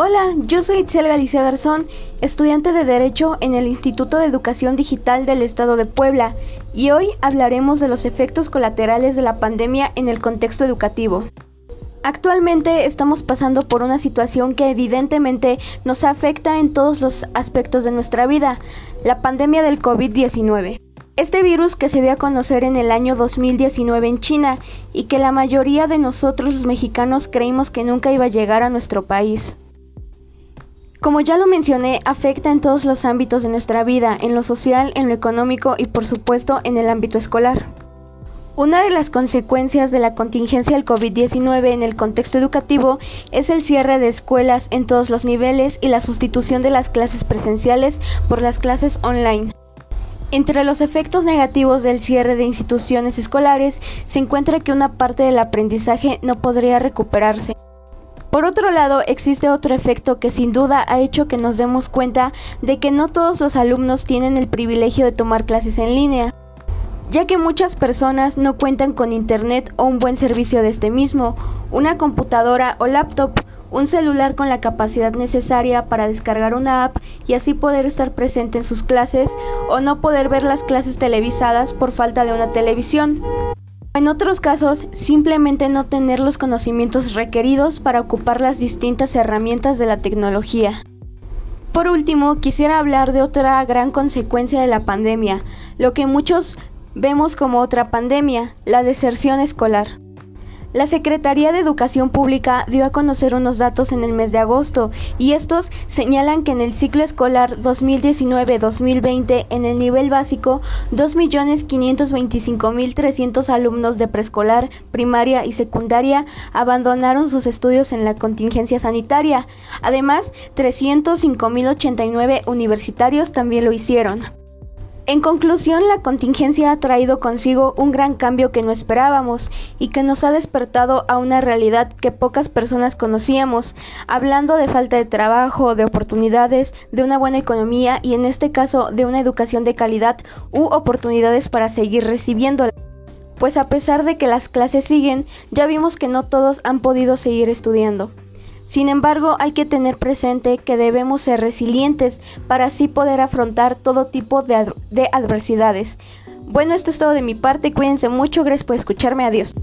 Hola, yo soy Itzel Galicia Garzón, estudiante de Derecho en el Instituto de Educación Digital del Estado de Puebla, y hoy hablaremos de los efectos colaterales de la pandemia en el contexto educativo. Actualmente estamos pasando por una situación que evidentemente nos afecta en todos los aspectos de nuestra vida, la pandemia del COVID-19. Este virus que se dio a conocer en el año 2019 en China y que la mayoría de nosotros los mexicanos creímos que nunca iba a llegar a nuestro país. Como ya lo mencioné, afecta en todos los ámbitos de nuestra vida, en lo social, en lo económico y por supuesto en el ámbito escolar. Una de las consecuencias de la contingencia del COVID-19 en el contexto educativo es el cierre de escuelas en todos los niveles y la sustitución de las clases presenciales por las clases online. Entre los efectos negativos del cierre de instituciones escolares se encuentra que una parte del aprendizaje no podría recuperarse. Por otro lado, existe otro efecto que sin duda ha hecho que nos demos cuenta de que no todos los alumnos tienen el privilegio de tomar clases en línea, ya que muchas personas no cuentan con internet o un buen servicio de este mismo, una computadora o laptop, un celular con la capacidad necesaria para descargar una app y así poder estar presente en sus clases o no poder ver las clases televisadas por falta de una televisión. En otros casos, simplemente no tener los conocimientos requeridos para ocupar las distintas herramientas de la tecnología. Por último, quisiera hablar de otra gran consecuencia de la pandemia, lo que muchos vemos como otra pandemia, la deserción escolar. La Secretaría de Educación Pública dio a conocer unos datos en el mes de agosto y estos señalan que en el ciclo escolar 2019-2020 en el nivel básico 2.525.300 alumnos de preescolar, primaria y secundaria abandonaron sus estudios en la contingencia sanitaria. Además, 305.089 universitarios también lo hicieron. En conclusión, la contingencia ha traído consigo un gran cambio que no esperábamos y que nos ha despertado a una realidad que pocas personas conocíamos, hablando de falta de trabajo, de oportunidades, de una buena economía y en este caso de una educación de calidad u oportunidades para seguir recibiéndola. Pues a pesar de que las clases siguen, ya vimos que no todos han podido seguir estudiando. Sin embargo, hay que tener presente que debemos ser resilientes para así poder afrontar todo tipo de, adversidades. Bueno, esto es todo de mi parte, cuídense mucho, gracias por escucharme, adiós.